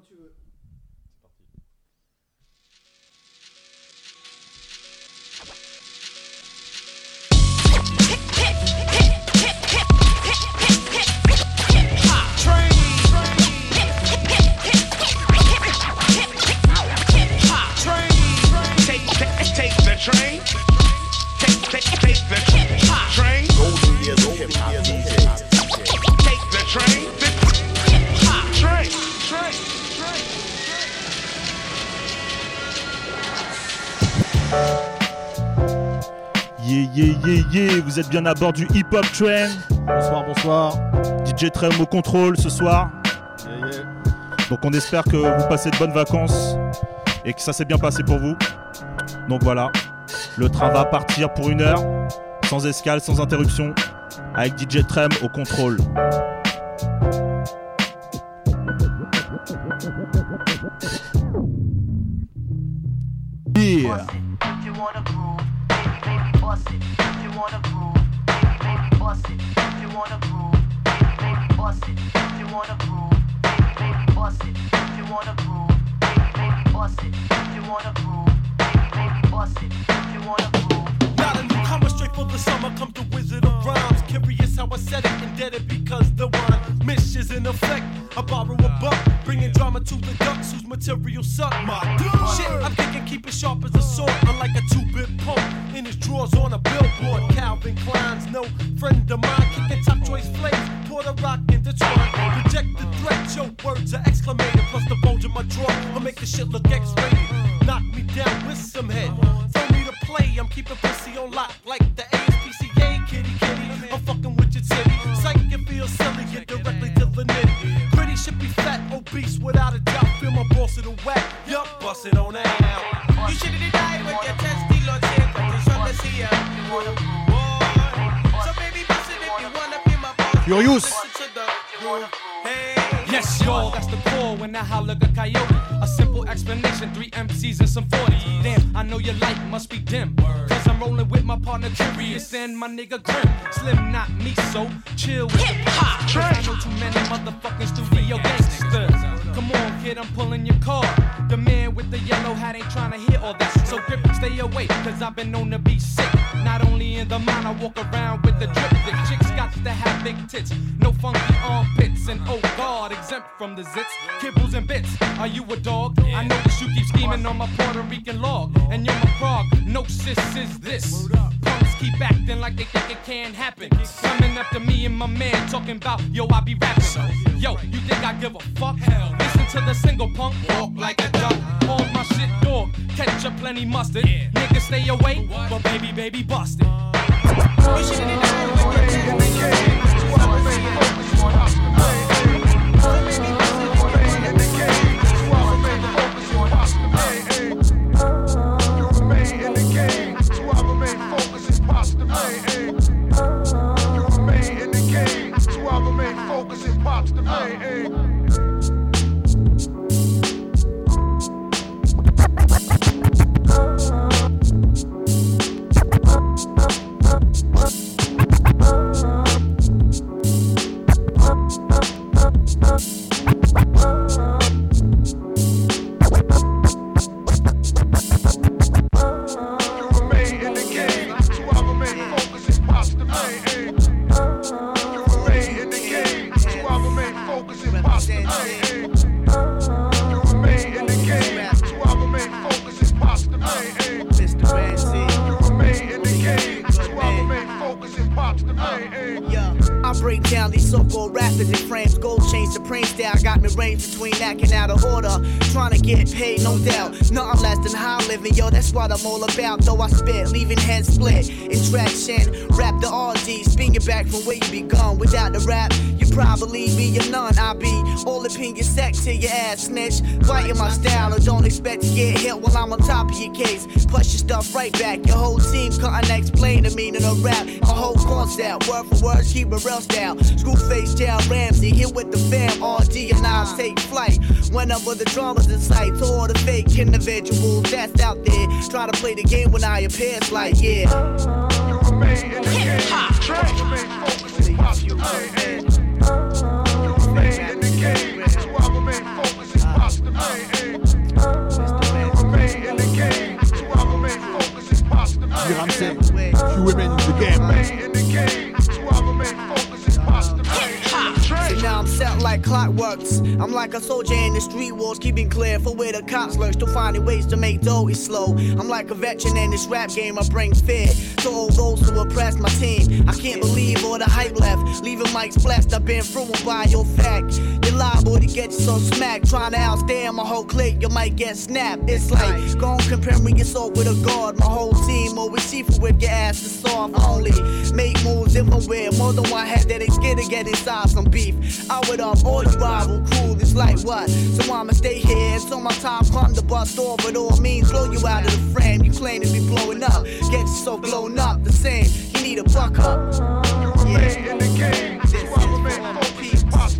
tu veux. Yeah, yeah, yeah, vous êtes bien à bord du Hip Hop Train. Bonsoir, bonsoir. DJ Trem au contrôle ce soir. Yeah, yeah. Donc on espère que vous passez de bonnes vacances et que ça s'est bien passé pour vous. Donc voilà, le train va partir pour une heure, sans escale, sans interruption, avec DJ Trem au contrôle. Yeah. Wanna groove, baby, baby, bust it. If you wanna groove, baby, baby, bust it. If you wanna groove, baby, baby, bust it. If you wanna groove, baby, baby, bust it. If you wanna groove. Not a newcomer, straight for the summer, come the wizard of rhymes. Curious how I said it, indebted because the one mish is in effect. I borrow a buck, bringing drama to the ducks whose material suck my shit. I'm thinking keep it sharp as a sword, unlike a two-bit pump in his drawers on a billboard. Calvin Klein's no friend of mine, kicking top choice flames, pour the rock intertwine. Project the threat, your words are exclamated, plus the bulge in my drawer will make the shit look X-rated. Knock me down with some head, throw me to play. I'm keeping pussy on lock like the ASPCA, Furious. Bust it to the groove. Hey. Yes, y'all, that's the call when I holler like a coyote. A simple explanation, three MCs and some 40. Damn, I know your light must be dim. Cause I'm rolling with my partner Curious and my nigga Grim. Slim, not me, so chill with the pop. Cause I know too many motherfucking studio gangsters. Come on, kid, I'm pulling your car. The man with the yellow hat ain't trying to hear all that. So grip, stay away, cause I've been known to be sick. Not only in the mind, I walk around with the drip. The chicks got to have big tits, no funky armpits, and oh god, exempt from the zits, kibbles and bits. Are you a dog? I notice you keep scheming on my Puerto Rican log, and you're my frog. No sis is this. Keep acting like they think it can't happen. Coming after me and my man talking about yo, I be rapping. Yo, you think I give a fuck? Hell, listen to the single punk walk like a duck. All my shit dog, ketchup plenty mustard. Niggas stay away, but baby, baby, busted. Oh, Mr. I'm all about. Though I spit, leaving hands split. In traction, rap the RD. Spin it back from where you begun. Without the rap, you probably be a none. I be all up in your sack to your ass snitch. Biting my style, and don't expect to get hit while I'm on top of your case. Push your stuff right back. Your whole team couldn't explain the meaning of rap. A whole concept, word for word, keep it real style. Screwface, Jail Ramsey, here with the fam. RD I take flight. Whenever the drama's in sight, to all the fake individuals that's out there. Try to play the game when I appear, it's like, yeah. I'm like a soldier in the street wars, keeping clear for where the cops lurk. Still finding ways to make dough is slow. I'm like a veteran in this rap game, I bring fear to all those who oppress my team. I can't believe all the hype left, leaving mics blessed. I've been through 'em by your fact. You're liable to get so smacked, trying to outstare my whole clique. You might get snapped. It's like go on comparing yourself with a guard. My whole team always see for with your ass is soft. Only make moves if I'm. More than one head that ain't scared to get inside some beef. I would up all the rival crew. It's like what? So I'ma stay here until my time come to bust off. But all means blow you out of the frame. You claim to be blowing up. Get so blown up the same. You need a buck up. remain in the game. This is That's why I remain for my focused. peeps. Pop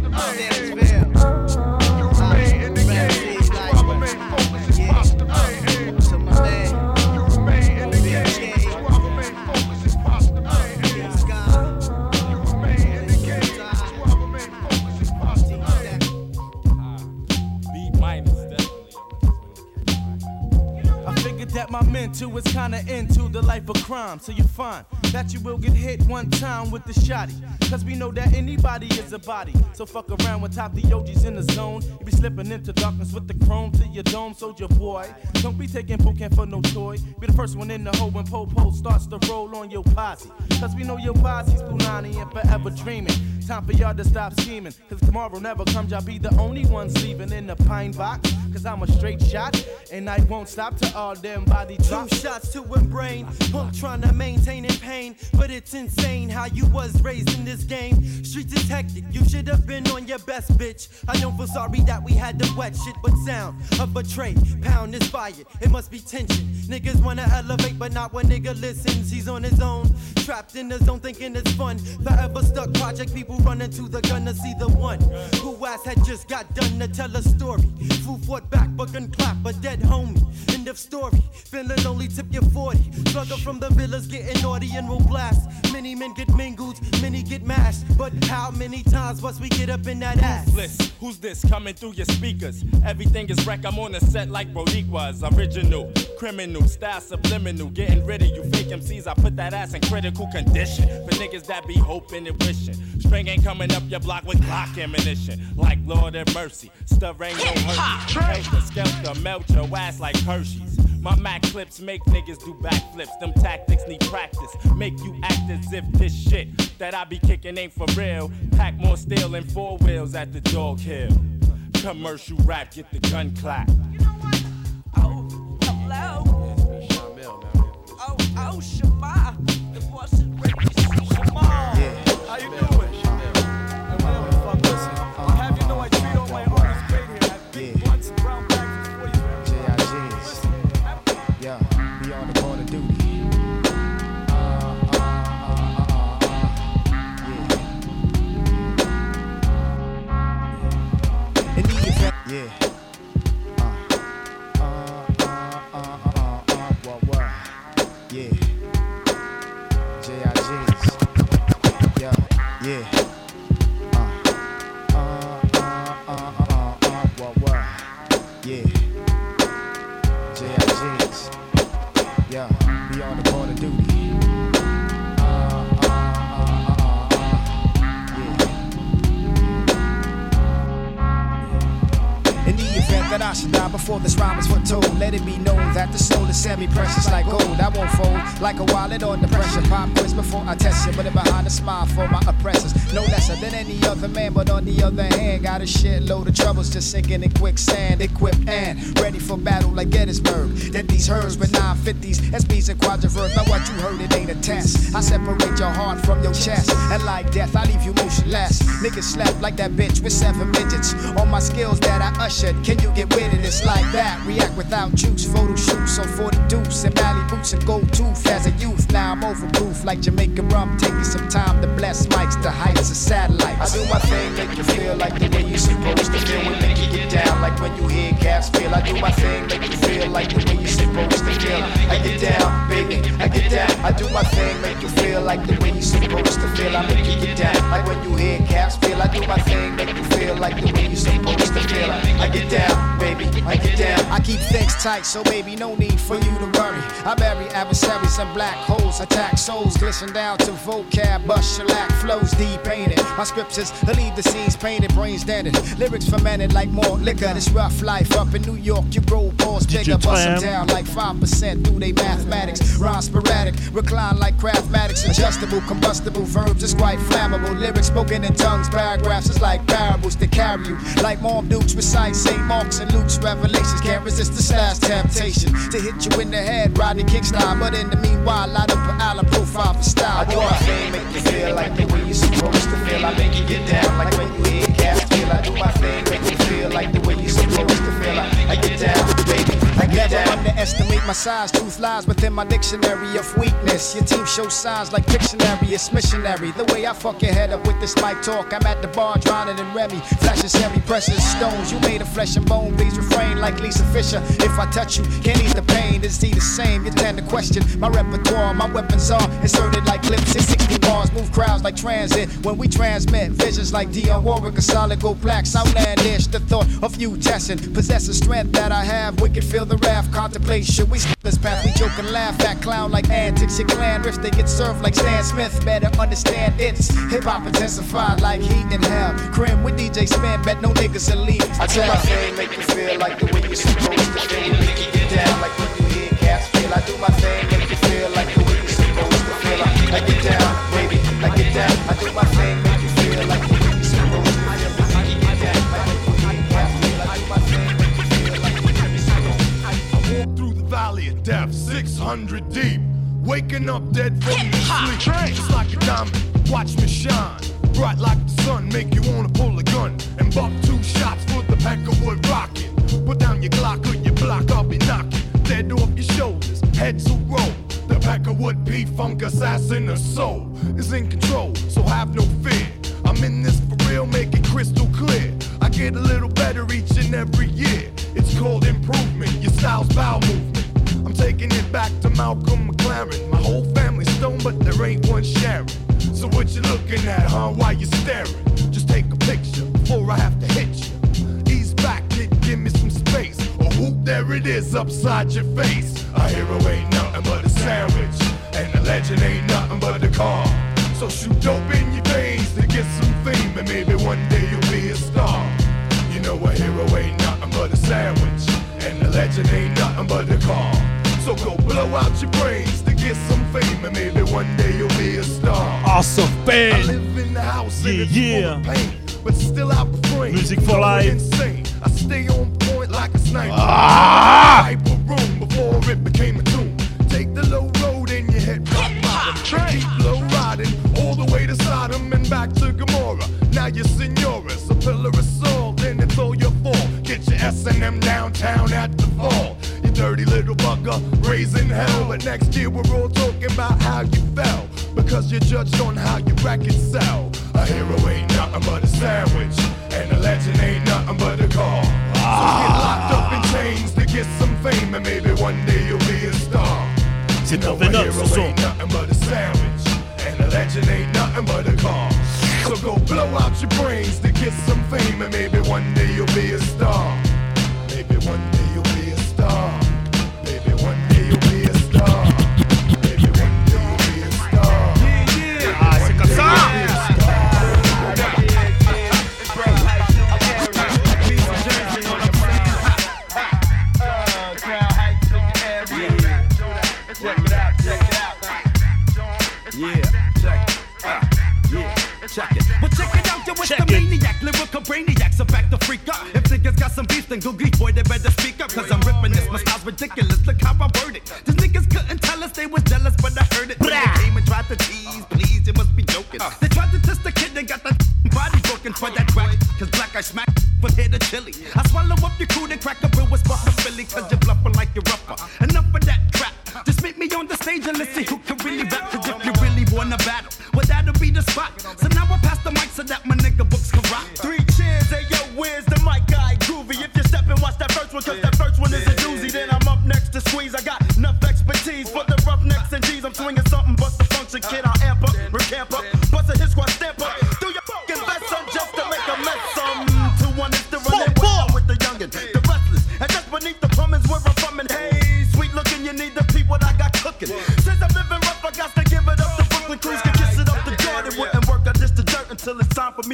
my is kinda into the life of crime, so you're fine. That you will get hit one time with the shotty. Cause we know that anybody is a body. So fuck around with top the OGs in the zone. You be slipping into darkness with the chrome to your dome, soldier boy. Don't be taking boot camp for no toy. Be the first one in the hole when Popo starts to roll on your posse. Cause we know your posse's Punani and forever dreaming. Time for y'all to stop scheming. Cause tomorrow never comes, y'all be the only ones leaving in the pine box. Cause I'm a straight shot, and I won't stop till all them body Two shots to a brain, punk trying to maintain in pain. But it's insane how you was raised in this game. Streets is hectic, you should have been on your best, bitch. I don't feel sorry that we had to wet shit, but sound of a tray. Pound is fired, it must be tension. Niggas wanna elevate, but not when nigga listens. He's on his own, trapped in the zone, thinking it's fun. Forever stuck project, people running to the gun to see the one who ass had just got done to tell a story. Foo fought back, but gun clap, a dead homie. End of story. Feeling only tip your 40. Slugger from the villas getting naughty and will blast. Many men get mingled, many get mashed. But how many times must we get up in that ass? Ruthless. Who's this coming through your speakers? Everything is wreck. I'm on the set like Boricua's original. Criminal, style subliminal. Getting rid of you fake MCs. I put that ass in critical condition. For niggas that be hoping and wishing. String ain't coming up your block with Glock ammunition. Like Lord have mercy. Stuff ain't no hurt. Helter skelter, melt your ass like Hershey's. My Mac clips make niggas do backflips. Them tactics need practice. Make you act as if this shit that I be kicking ain't for real. Pack more steel and four wheels at the dog hill. Commercial rap, get the gun clap. Oh, hello. Oh, oh, before this rhyme is foretold, let it be known that the soul is semi-precious like gold. I won't fold like a wallet under pressure. Pop quiz before I test you, but it behind a smile for my oppressors. No lesser than any other man, but on the other hand, got a shitload of troubles just sinking in quicksand. Equipped and ready for battle like Gettysburg. That these herds with 950s, SBs and quadriverts. Now what you heard, it ain't a test. I separate your heart from your chest, and like death, I leave you motionless. Niggas slept like that bitch with seven midgets. All my skills that I ushered, can you get with it? It's like that. React without juice, photo shoots on 40 deuce and Mally boots and gold tooth as a youth. Now I'm overproof like Jamaican rum, taking some time to bless mics to heights of satellites. I do my thing, make you feel like the way you supposed to feel. We make you get down like when you hear gas feel. I do my thing, make you feel like the way you supposed to feel. I get down, baby, I get down. I do my thing, make you feel like the way you supposed to feel. I make you get down like when you hear gas feel. I do my thing, make you feel like the way you supposed to feel. I get down, baby, I get down. I keep things tight, so baby, no need for you to worry. I bury adversaries in black holes, attack souls, glisten down to vocab, bust shellac, flows deep painted. My scriptures I leave the scenes painted, brains dented. Lyrics fermented like more liquor. This rough life up in New York, you grow balls bigger, bust them down like 5% through they mathematics. Rhyme sporadic, recline like craftmatics, adjustable, combustible verbs, it's quite flammable. Lyrics spoken in tongues, paragraphs is like parables that carry you. Like Mom Dukes recite St. Mark's and Luke's revelations. Can't resist the slash temptation to hit you in the head, Rodney King style. But in the meanwhile, light up an island profile for style. I do my thing, make you feel like the way you're supposed to feel. I make you get down like when you hear cats feel. I do my thing, make you feel like the way you're supposed to feel. I, I get down, baby. Never underestimate my size. Truth lies within my dictionary of weakness. Your team shows signs like dictionary. It's missionary. The way I fuck your head up with this mic talk. I'm at the bar drowning in Remy. Flashes heavy, precious stones. You made of flesh and bone. Please refrain like Lisa Fischer. If I touch you, can't eat the pain. Is he the same? You tend to question my repertoire. My weapons are inserted like clips in 60 bars. Move crowds like transit. When we transmit visions like Dionne Warwick or solid gold plaques. Outlandish. The thought of you testing. possess Possessing strength that I have. Wicked feel the wrath. Contemplate. Should we skip this path? We joke and laugh at clown like antics. Your clan riffs. They get served like Stan Smith. Better understand it's hip hop intensified like heat in hell. Crim with DJ Spin. Bet no niggas will leave. I do my thing, make you feel like the way you're supposed to feel. Make you get down like when you hear cats feel. I do my thing, make you feel like the way you're supposed to feel. I, I get down, baby, I get down. I do my thing, 600 deep. Waking up dead from the sleep. Just like a diamond, watch me shine. Bright like the sun, make you wanna pull a gun. And buck two shots for the pack of wood rocking. Put down your Glock or your block, I'll be knocking. Dead off your shoulders, heads will roll. The pack of wood beat funk assassin, the soul is in control, so have no fear. I'm in this for real, make it crystal clear. I get a little better each and every year. It's called improvement, your style's bowel movement. Taking it back to Malcolm McLaren. My whole family's stoned, but there ain't one sharing. So what you looking at, huh? Why you staring? Just take a picture before I have to hit you. Ease back, kid, give me some space. Or whoop, there it is upside your face. A hero ain't nothing but a sandwich, and a legend ain't nothing but a car. So shoot dope in your veins to get some fame, and maybe one day you'll be a star. You know a hero ain't nothing but a sandwich, and a legend ain't nothing but a car. So go blow out your brains to get some fame, and maybe one day you'll be a star. Awesome I band. live in the house and Yeah, yeah. pain, but still I refrain. Music for life. Insane. I stay on point like a sniper. Ah! Hyper room before it became a tomb. Take the low road and you hit rock bottom. Keep low riding all the way to Sodom and back to Gomorrah. Now you're senoras, a pillar of salt, and it's all your fault. Get your S&M downtown at the fall. You dirty little bugger, raising hell. But next year we're all talking about how you fell. Because you're judged on how your records sell. A hero ain't nothing but a sandwich. And a legend ain't nothing but a car. So get locked up in chains to get some fame. And maybe one day you'll be a star. You know a hero ain't nothing but a sandwich. And a legend ain't nothing but a car. So go blow out your brains to get some fame. And maybe one day you'll be a star. Maybe one day ridiculous. Look how I word it. These niggas couldn't tell us they was jealous, but I heard it. They came and tried to tease, I smack from here to chili. I swallow up your crew, then crack a bill with Philly. Cause you're bluffing like you're rougher. Enough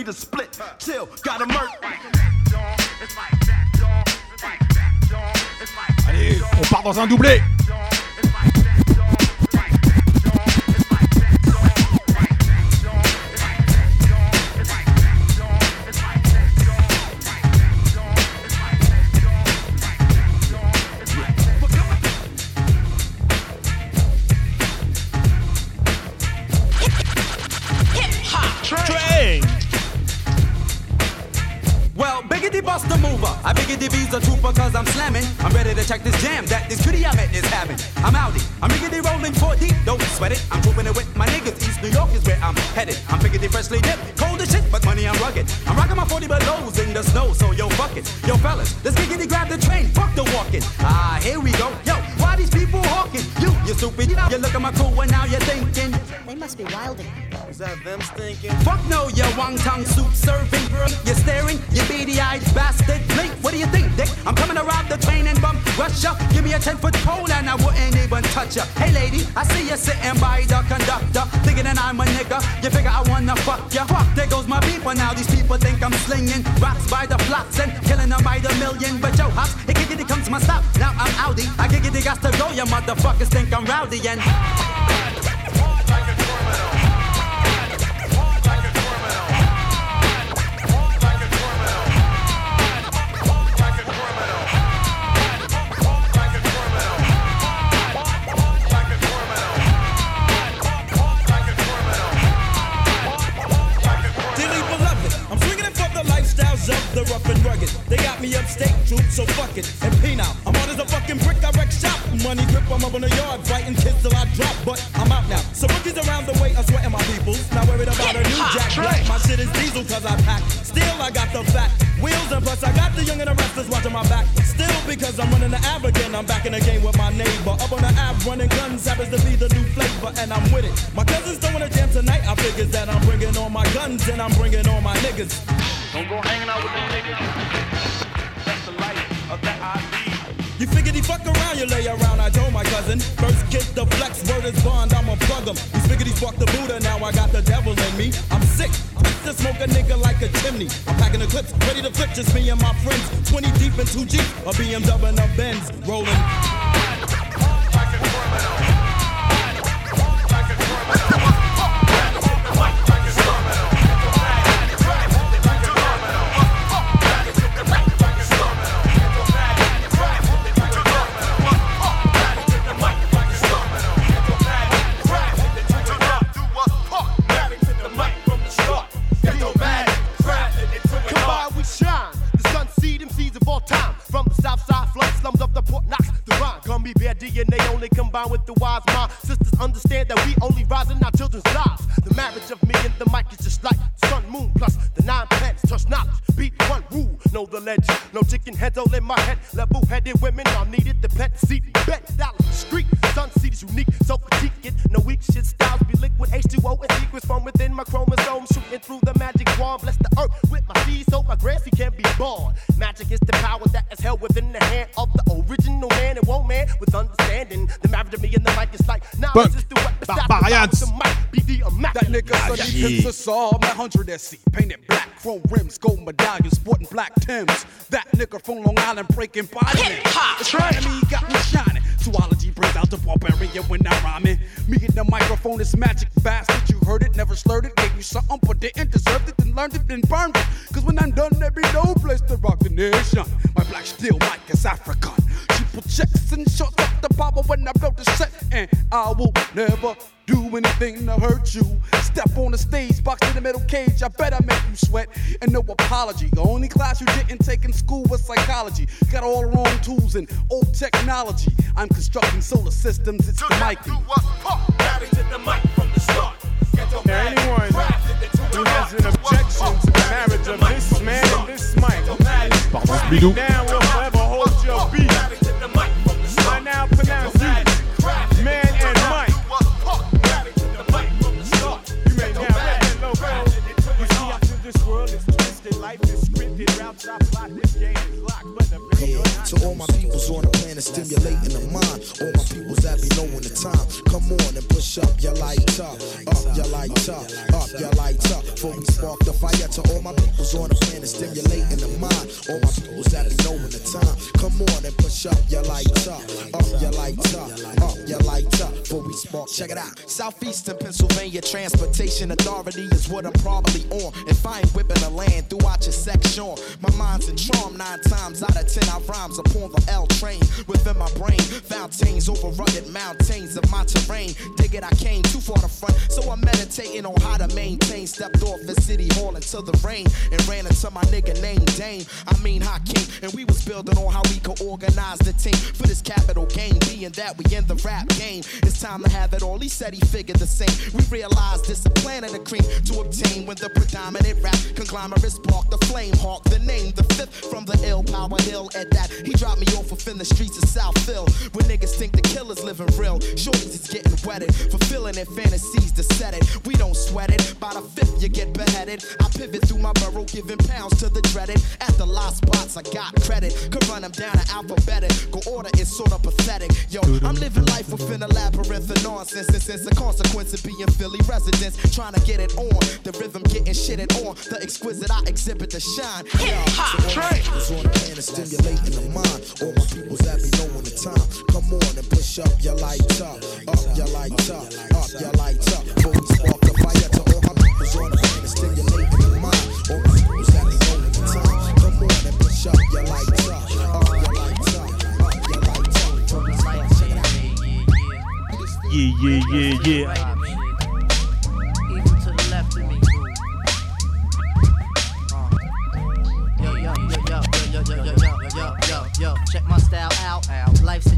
to split. Chill, gotta murk. Allez, on part dans un doublé. Mover. I biggity bees a trooper cause I'm slamming. I'm ready to check this jam that this cutie I met is having. I'm outie. I'm biggity rolling four deep. Don't sweat it. I'm trooping it with my niggas. East New York is where I'm headed. I'm biggity freshly dipped. Cold as shit, but money I'm rugged. I'm rocking my 40 belows in the snow, so yo, fuck it. Yo, fellas, let's biggity grab the train. Fuck the walking. Ah, here we go. Yo, why these people hawking? You, you stupid. You look at my crew and now you're thinking. They must be wilding. Is that them stinking? Fuck no, you wong tongue soup serving. You're staring, you beady eyed bastard. Blink, what do you think, dick? I'm coming to rob the train and bum rush ya. Give me a 10 foot pole and I wouldn't even touch ya. Hey lady, I see you sitting by the conductor. Thinking that I'm a nigga. You figure I wanna fuck ya. Fuck, there goes my people. Now these people think I'm slinging rocks by the flocks and killing them by the million. But yo, hops, it giggity comes to my stop. Now I'm outie. I giggity got to go. You motherfuckers think I'm rowdy and. Dearly me upstate, troop, so fuck it. And penal, I'm hard as a fucking brick, I wreck shop. Money grip, I'm up in the yard, fighting kids till I drop. But I'm out now. So rookies around the way are sweating my peoples. Not worried about a new jack black. My shit is diesel cause I pack. Still, I got the fat wheels and plus I got the young and the restless watching my back. Still, because I'm running the ab again, I'm back in the game with my neighbor. Up on the ab, running guns happens to be the new flavor, and I'm with it. My cousins don't wanna jam tonight. I figures that I'm bringing on my guns and I'm bringing on my niggas. Don't go hanging out with the niggas. That I lead. You figured he fuck around, you lay around. I told my cousin. First kick the flex, word is bond, I'ma plug him. You figured he fucked the Buddha, now I got the devil in me. I'm sick, to smoke a nigga like a chimney. I'm packing the clips, ready to flip, just me and my friends. 20 deep and 2 G, a BMW and a Benz rolling. Combine, 100 SC, painted black, chrome rims, gold medallion, sporting black Tims. That nigga from Long Island breaking body. It's right. me, got me shining. Zoology brings out the barbarian when I'm rhyming. Me and the microphone is magic bastard. You heard it, never slurred it, gave you something, but didn't deserve it, then learned it, then burned it. Cause when I'm done, there be no place to rock the nation. My black steel mic is African. Triple checks and shots up the power when I blow the set. And I will never do anything to hurt you. Step on the stage, box in the middle cage. I bet I make you sweat. And no apology. The only class you didn't take in school was psychology. Got all the wrong tools and old technology. I'm constructing solar systems. It's the mic. Now, anyone who has an objection to the marriage of this man and this mic, Pardon, Spidou. now will forever hold your beat. Scripted, routes I plot, this game to all my peoples on the planet stimulating the mind. All my peoples that be knowing the time. Come on and push up your light up, up your light up, up your light up. Before we spark the fire to all my peoples on the planet stimulating the mind. All my peoples that be knowing the time. Come on and push up your light up, up your light up, up your light up. Before we spark, check it out. Southeastern Pennsylvania Transportation Authority is what I'm probably on. If I ain't whipping the land throughout your section, my mind's in charm nine times out of ten. I rhymes upon the L train within my brain. Fountains over rugged mountains of my terrain. Dig it, I came too far to front, so I'm meditating on how to maintain. Stepped off the city hall into the rain and ran into my nigga named Dame. I mean Hakeem, and we was building on how we could organize the team for this capital game. Being that we in the rap game, it's time to have it all. He said he figured the same. We realized this a plan of the cream to obtain when the predominant rap conglomerate sparked the flame. Hawk the name, the fifth from the ill power hill. At that, he dropped me off within the streets of Southfield, where niggas think the killer's living real. Shorties is getting wetted, fulfilling their fantasies to set it. We don't sweat it. By the fifth, you get beheaded. I pivot through my burrow, giving pounds to the dreaded. At the lost spots, I got credit. Could run them down in alphabetical order is sort of pathetic. Yo, I'm living life within a labyrinth of nonsense. And since the consequence of being Philly residents, trying to get it on. The rhythm getting shitted on. The exquisite I exhibit to shine. Yo, so all my on the planet stimulating the All my peoples be knowing the time. Come on and push up your light up, up your light up, up your light up. Spark the fire to all my peoples on the the mind. All my peoples be knowing the time. Come on and push up your light up, up your light up, up your light up. Yeah, yeah, yeah, yeah.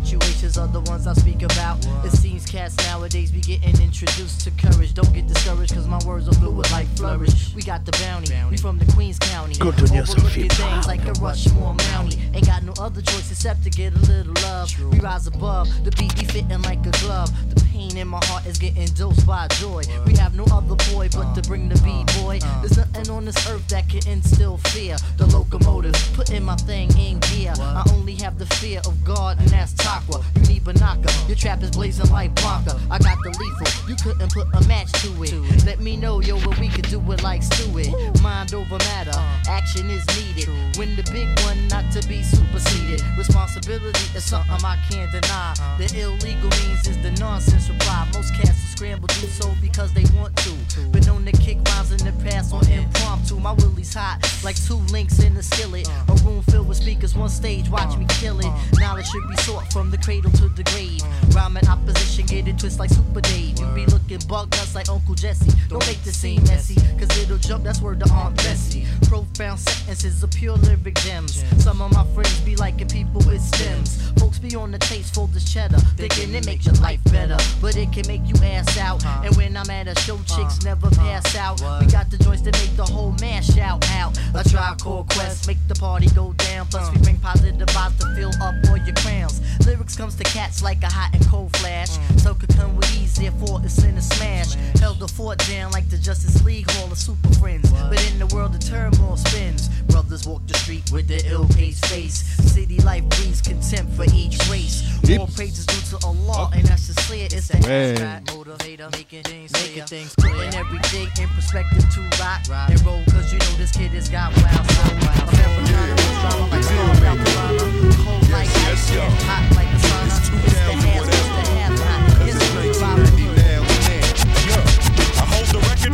Situations are the ones I speak about. It seems cats nowadays be getting introduced to courage. Don't get discouraged, cause my words are with life flourish. We got the bounty, we from the Queens County. Good some Overlooking shit. things like a Rushmore Mounty. Ain't got no other choice except to get a little love. We rise above, the beat be fitting like a glove. The pain in my heart is getting dosed by joy. We have no other boy but to bring the beat, boy. There's nothing on this earth that can instill fear. The locomotive, putting my thing in gear. I only have the fear of God, and that's Takwa. You need Banaka, your trap is blazing like Blanca. I got the lethal, you couldn't put a match to it. Let me know, yo, what we could do it like Stewie. Mind over matter, action is needed. Win the big one, not to be superseded. Responsibility is something I can't deny. The illegal means is the nonsense reply. Most cats will scramble do so because they want to. Been known to kick rhymes in the past on impromptu. My willie's hot, like two links in the skillet. A room filled with speakers, one stage, watch me kill it. Knowledge should be sought from the cradle to the grave. Rhyming opposition, get it twist like Super Dave. You be looking bug nuts like Uncle Jesse. Don't make this seem messy, cause it'll jump, that's word to Aunt Bessie. Profound sentences of pure lyric gems. Some of my friends be liking people with stems. Folks be on the taste for the cheddar, thinking it makes your life better. But it can make you ass out. And when I'm at a show, chicks never pass out. We got the joints to make the whole man shout out. A tribe called Quest, make the party go down. Plus, we bring positive vibes to fill up all your crowns. Lyrics comes to cats like a hot and cold flash. So could come with ease, therefore it's in a smash. Held the fort down like the Justice League Hall of Super Friends. But in the world, the turmoil spins. Brothers walk the street with their ill paced face. City life breeds contempt for each race. All praises due to Allah, and that's just clear. It's abstract motivator, making things, making things putting every day in perspective to rock and roll. Cause you know this kid has got wild soul. Americana with drama like Storm Alcalana. Cold like ice, and hot like the sun. It's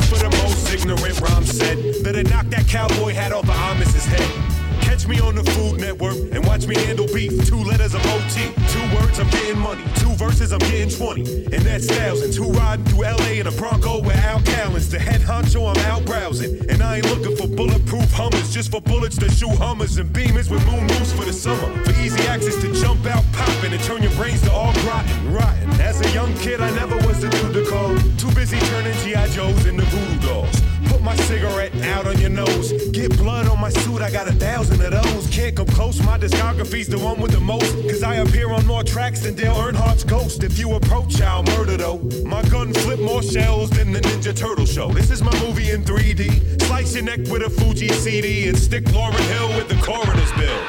for the most ignorant rhyme set. Better knock that cowboy hat off of Amis's head. Catch me on the Food Network and watch me handle beef. Two letters of OT, two words, I'm getting money. Two verses, I'm getting 20. And that's thousands. Two riding through LA in a Bronco with Al Cowlings. The head honcho, I'm out browsing. And I ain't looking for bulletproof Hummers, just for bullets to shoot Hummers and beamers with moon moves for the summer. For easy access to jump out popping and turn your brains to all rotten, rotten. As a young kid, I never was the dude to call. Too busy turning G.I. Joes on your nose. Get blood on my suit, I got a thousand of those. Can't come close, my discography's the one with the most. Cause I appear on more tracks than Dale Earnhardt's ghost. If you approach, I'll murder though. My gun flip more shells than the Ninja Turtle show. This is my movie in 3D. Slice your neck with a Fugees CD and stick Lauryn Hill with the coroner's bill.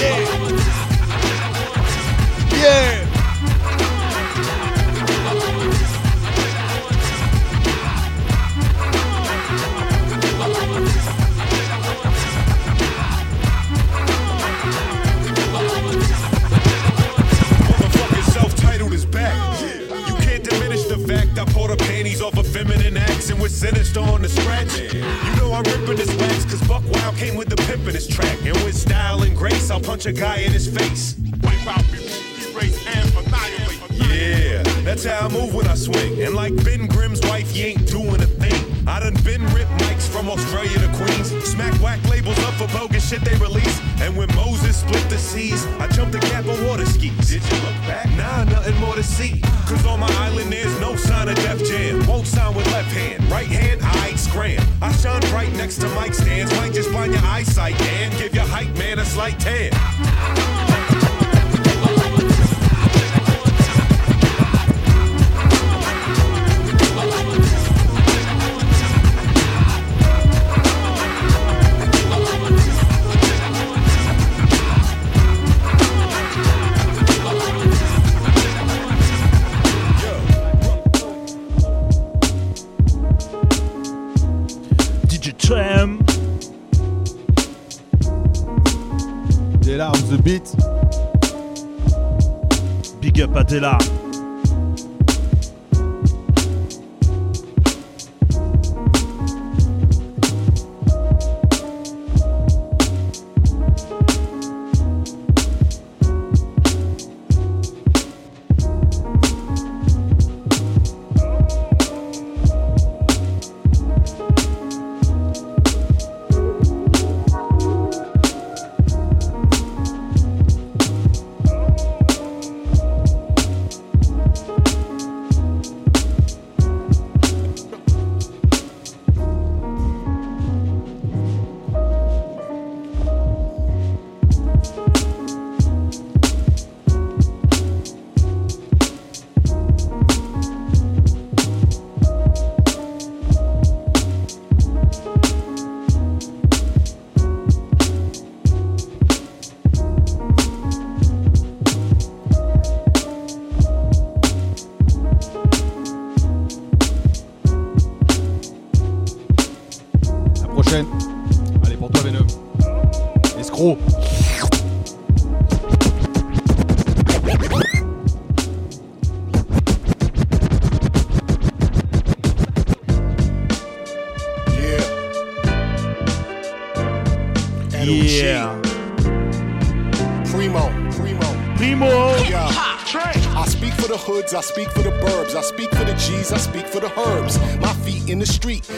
Yeah. Yeah. was sinister on the stretch. You know I'm ripping this wax, cause Buck Wild came with the pimp in his track. And with style and grace, I'll punch a guy in his face. Wipe out, erase, and annihilate. Yeah, that's how I move when I swing. And like Ben Grimm's wife, he ain't doing a thing. I done been ripped mics from Australia to Queens. Smack whack labels up for bogus shit they release. And when Moses split the seas, I jumped the cap on water skis. Did you look back? Nah, nothing more to see. Cause on my island there's no sign of Def Jam. Won't sign with left hand. Right hand, I ain't scram. I shine bright next to mic stands. Might just blind your eyesight and give your hype man a slight tan. Della on the beat. Big up à speak for the burbs, I speak for the G's, I speak for the herbs. My feet in the street,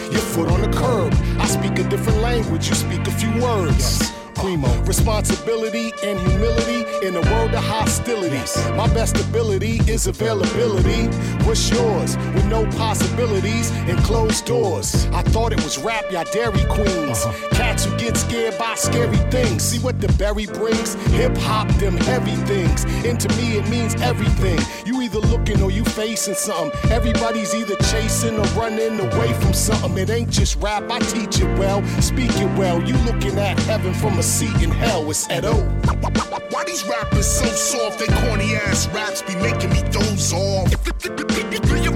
My best ability is availability. What's yours? With no possibilities and closed doors. I thought it was rap, y'all Dairy Queens. Uh-huh. Cats who get scared by scary things. See what the berry brings? Hip hop, them heavy things. And to me, it means everything. You either looking or you facing something. Everybody's either chasing or running away from something. It ain't just rap, I teach it well, speak it well. You looking at heaven from a seat in hell, it's Edo. Why these rappers so soft? They corny ass raps be making me doze off. The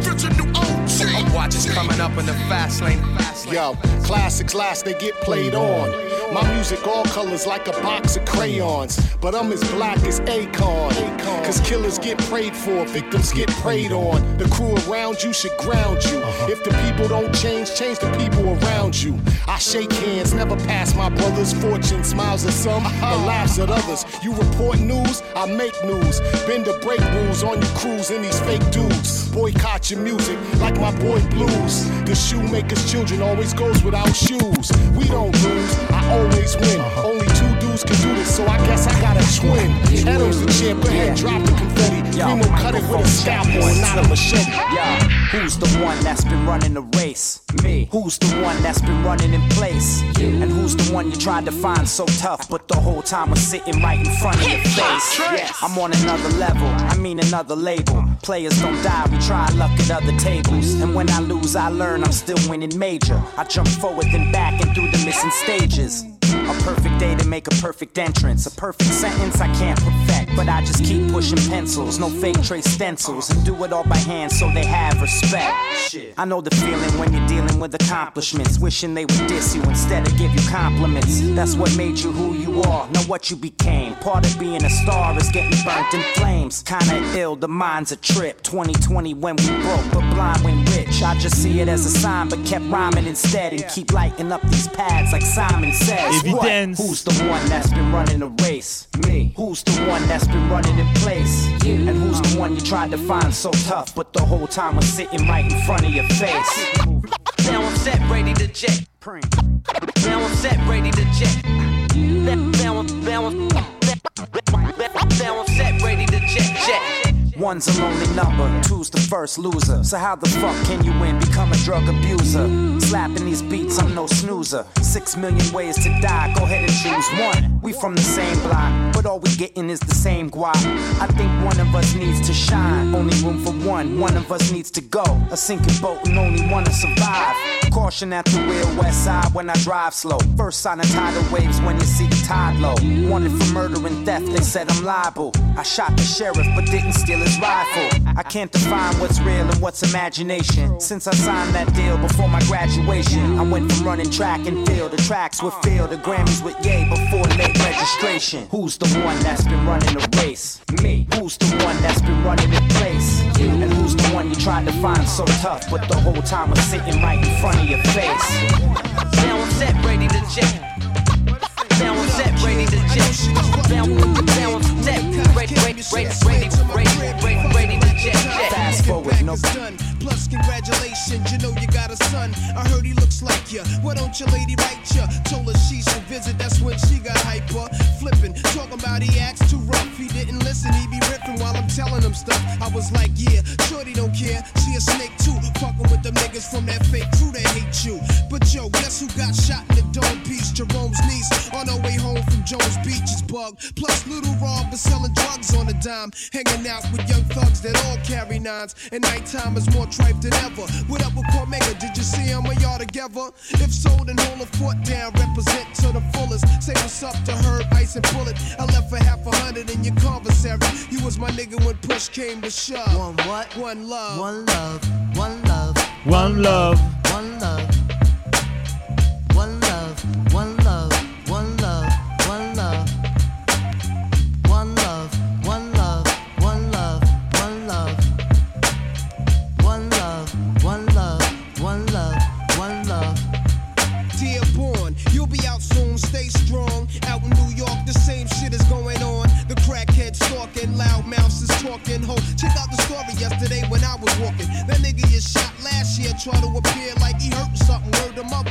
original OG. I'm watching coming up in the fast lane. Yo, classics last, they get played on. My music all colors like a box of crayons. But I'm as black as Akon. Cause killers get prayed for, victims get preyed on. The crew around you should ground you. If the people don't change, change the people around you. I shake hands, never pass my brother's fortune. Smiles at some, but laughs at others. You report news, I make news. Bend the break rules on your crews and these fake dudes. Boycott your music like my boy Blues. The shoemaker's children always goes without shoes. We don't lose, I always win. Uh-huh. Only two dudes can do this, so I guess I got a twin. Edo's the champ, go ahead, drop the confetti. Primo cut it with a scalpel and not a machete. Yeah, who's the one that's been running the race? Me. Who's the one that's been running in place? You. And who's the one you tried to find so tough, but the whole time was sitting right in front of your face? Yes. I'm on another level, I mean another label. Players don't die, we try luck at other tables. And when I lose, I learn I'm still winning major. I jump forward then back and through the missing stages. A perfect day to make a perfect entrance. A perfect sentence I can't perfect, but I just keep pushing pencils. No fake trace stencils, and do it all by hand so they have respect. I know the feeling when you're dealing with accomplishments, wishing they would diss you instead of give you compliments. That's what made you who you are, not what you became. Part of being a star is getting burnt in flames. Kinda ill, the mind's a trip. 2020 when we broke, but blind when rich. I just see it as a sign, but kept rhyming instead and keep lighting up these pads like Simon says. What? Who's the one that's been running the race? Me. Who's the one that's been running in place? You. And who's the one you tried to find so tough, but the whole time was sitting right in front of your face? Set, ready to jet. Now I'm set, ready to jet. Now I'm, now I'm, now I'm, now I'm set, ready to jet, jet. One's a lonely number, two's the first loser. So how the fuck can you win? Become a drug abuser. Slapping these beats, I'm no snoozer. Six million ways to die, go ahead and choose one. We from the same block, but all we getting is the same guap. I think one of us needs to shine. Only room for one, one of us needs to go. A sinking boat and only one to survive. Caution at the wheel, west side when I drive slow. First sign of tidal waves when you see the tide low. Wanted for murder and theft, they said I'm liable. I shot the sheriff, but didn't steal his rifle. I can't define what's real and what's imagination. Since I signed that deal before my graduation, I went from running track and field. to tracks with field, the Grammys with yay before late registration. Who's the one that's been running the race? Me. Who's the one that's been running the place? You. And who's the one you tried to find so tough, but the whole time was sitting right in front of your face? Now I'm set, ready to jet. Now I'm set, ready to jet. Now, now ready, ready, ready, ready, ready, ready, ready to jet, jet. Fast forward, no. done. Plus, congratulations, you know you got a son. I heard he looks like you. Why don't your lady write ya? Told her she should visit, that's when she got hyper. Flipping, talking about he acts too rough. He didn't listen, he be ripping while I'm telling him stuff. I was like, yeah, shorty don't care. She a snake too. Fucking with the niggas from that fake crew that hate you. But yo, guess who got shot in the dome piece? Jerome's niece on her way home from Jones Beach is bugged. Plus, little Rob is selling drugs on a dime. Hanging out with young thugs that all carry nines. And nighttime is more tripe than ever. What up with Cormega? Did you see him? Are y'all together? If so, then hold a foot down. Represent to the fullest. Say what's up to Herb, Ice, and Bullet. I left for half a hundred in your commissary. You was my nigga when push came to shove. One what? One love. One love. One love. One love. One love. One check out the story yesterday when I was walking. That nigga is shot last year, try to appear like he hurt something. Word him up,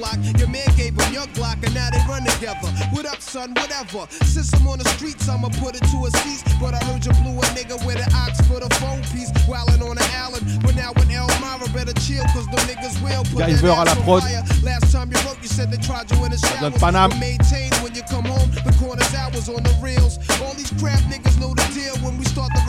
block. Your man gave him your Glock, and now they run together. What up, son? Whatever. Since I'm on the streets, I'ma put it to a cease. But I heard you blew a nigga with an ox for the phone piece, wildin' on an island. But now with Elmira, better chill, cause the niggas will put that Guyver à ass on prod. fire. Last time you wrote, you said they tried you in the. Paname. But maintain when you come home, the corner's hours on the reels. All these crap niggas know the deal when we start the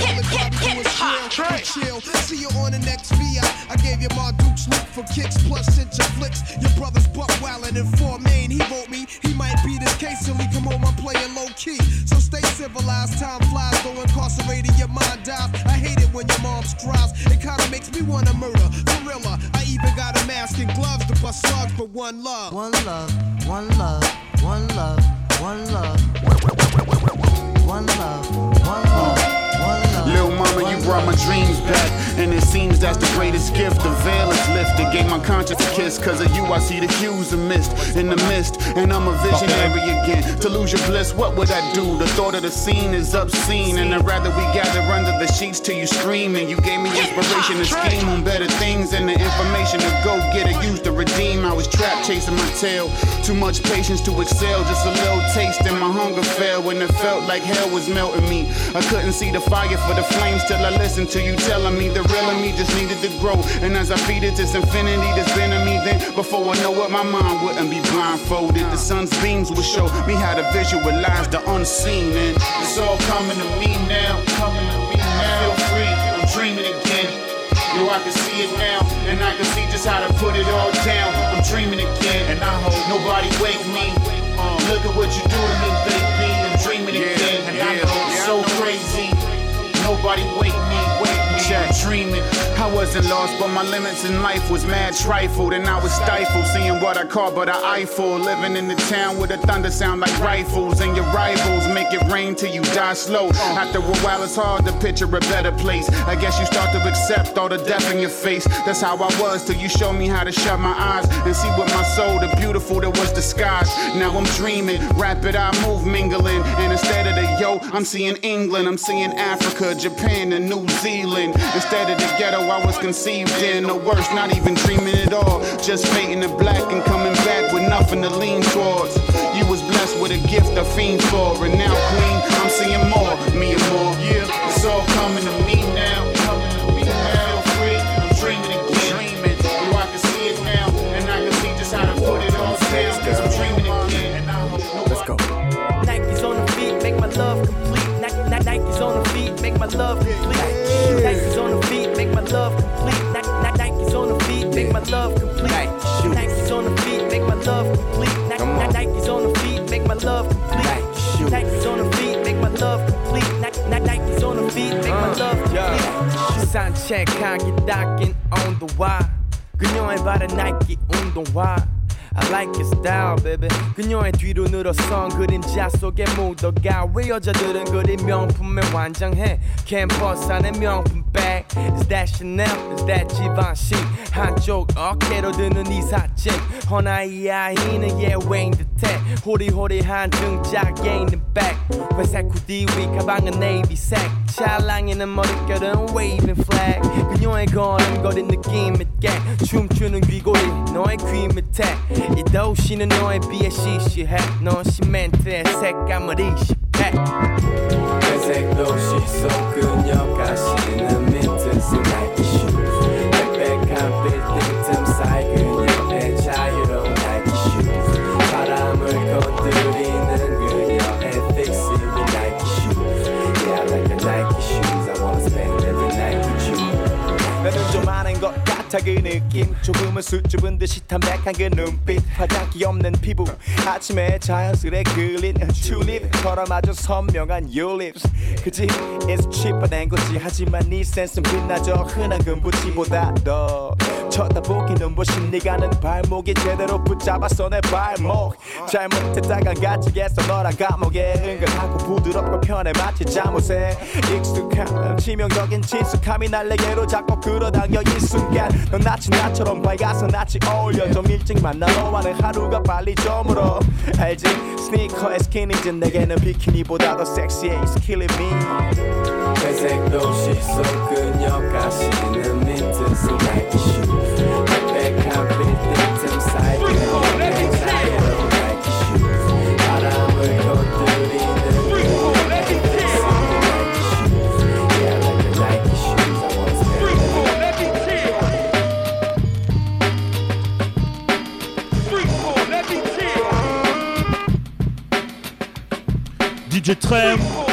revolution. All they probably do is chill, chill. See you on the next VI. I gave you my Duke's loot for kicks, plus sent your flicks. Your brother's buck wildin' in four main. He wrote me, he might be this case till he come home. I'm playing low key. So stay civilized, time flies, go incarcerated, your mind dies. I hate it when your mom's cries. It kinda makes me wanna murder. Gorilla, I even got a mask and gloves to bust slugs, but one love. One love, one love, one love, one love. One love, one love, dreams back. And it seems that's the greatest gift. The veil is lifted. Gave my conscience a kiss. Cause of you, I see the hues of mist in the mist. And I'm a visionary again. To lose your bliss, what would I do? The thought of the scene is obscene. And I'd rather we gather under the sheets till you scream. And you gave me inspiration to scheme on better things. And the information to go get it, used to redeem. I was trapped chasing my tail. Too much patience to excel. Just a little taste and my hunger fell. When it felt like hell was melting me. I couldn't see the fire for the flames till I listened to you telling me the of me just needed to grow. And as I feed it this infinity that's been in me, then before I know it, my mind wouldn't be blindfolded. The sun's beams would show me how to visualize the unseen. And it's all coming to me now. Coming to me now. Feel free, I'm dreaming again. Yo, I can see it now, and I can see just how to put it all down. I'm dreaming again, and I hope nobody wake me. Uh, look at what you do to me, baby. I'm dreaming again, and I know it's so crazy. Nobody wake me, check. Dreaming, I wasn't lost, but my limits in life was mad trifled, and I was stifled, seeing what I caught, but I eyeful. Living in the town with a thunder sound like rifles, and your rivals make it rain till you die slow. After a while, it's hard to picture a better place. I guess you start to accept all the death in your face. That's how I was till you showed me how to shut my eyes and see what my soul, the beautiful that was disguised. Now I'm dreaming, rapid eye move mingling, and instead of the yo, I'm seeing England, I'm seeing Africa, Japan, and New Zealand. Instead of the ghetto I was conceived in, or worse, not even dreaming at all. Just fading to black and coming back with nothing to lean towards. You was blessed with a gift I fiend for, and now, Queen, I'm seeing more, me and more. Yeah, it's all coming to me now. Coming to me now. Free, I'm dreaming again. Dreaming, oh, I can see it now, and I can see just how to put it all down. Cause I'm dreaming again. Let's go. Nike's on the feet, make my love complete. Ni- Ni- Nike's on the feet, make my love complete love complete. Ni- Ni- Nike's on the feet, make my love complete. Nike's on the feet, make my love complete. Ni- Ni- Nike's on the feet, make my love complete. Nike's on the feet, make my love complete. Ni- Ni- Nike's on the feet, make my love complete. 산책하기 닦인 on the wire. 그녀의 발은 나이키 운동화. I like your style, baby. 그녀의 뒤로 늘어선 그림자 속에 묻어가. 왜 여자들은 그리 명품에 완장해? 캠퍼스 안에 명품 bag. Is that Chanel? Is that Givenchy? 한쪽 어깨로 드는 이 사진. 허나이 아이는 예외인 듯해. 호리호리한 등짝에 있는 백. 회색 후디 위 가방은 네이비색. 찰랑이는 머릿결은 waving flag. 그녀의 걸음걸이 느낌 있게 춤추는 귀고리 너의 귀 밑에 이 도시는 너에 비해 시시해 넌 시멘트의 색감을 이식해 Hey. Gezek dosis, sokun yok aşkını mı tısın? 그 느낌 조금은 수줍은 듯이 담백한 그 눈빛. 화장기 없는 피부 아침에 자연스레 그린 튤립 걸어마주 선명한 your 그지 it's cheaper than 거지 하지만 네 센스는 빛나죠. 흔한 금붙이보다 더 쳐다보기 눈부신 네가 는 발목이 제대로 붙잡았어 내 발목. 잘못했다간 가지겠어 너란 감옥에. 은근하고 부드럽고 편해 마치 잠옷에. 익숙한 치명적인 친숙함이 날 내게로 자꾸 끌어당겨 이 순간 넌 마치 나처럼 밝아서 낯이 어울려. 좀 일찍 만나 너와는 하루가 빨리 저물어. 알지? 스니커에 스키니진 내게는 비키니보다 더 섹시해. It's killing me. 회색 도시 속 그녀가 신는 민트색 나 DJ Trem.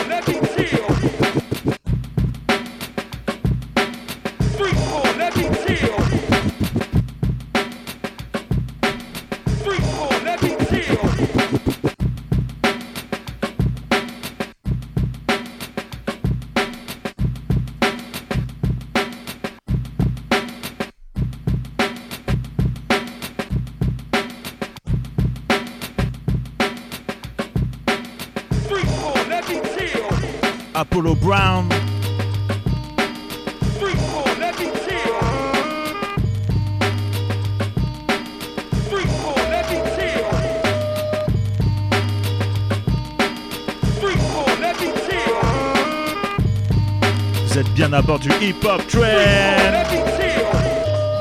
Du hip hop train.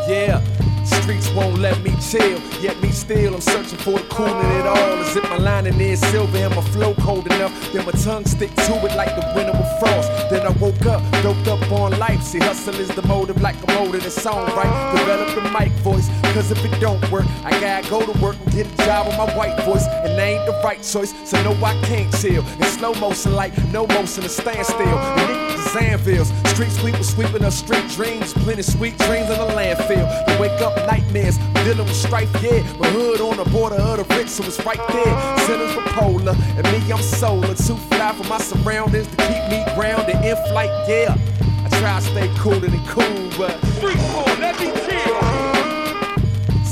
Yeah, streets won't let me chill. Yet me still, I'm searching for the cool in it all. As if my lining is silver and my flow cold enough. Then my tongue stick to it like the winter with frost. Then I woke up, doped up on life. See, hustle is the motive, like a motor that's song, right? Develop the mic voice, cause if it don't work, I gotta go to work and get a job with my white voice. And they ain't the right choice, so no, I can't chill. In slow motion, like no motion, a standstill. And it- the Zanvilles, street sweepers sweeping up street dreams, plenty sweet dreams in the landfill. You wake up nightmares, dealing with strife, yeah. My hood on the border of the rich, so it's right there. Sinners for polar, and me, I'm solar. Too fly for my surroundings to keep me grounded in flight, yeah. I try to stay cooler than cool, but Freak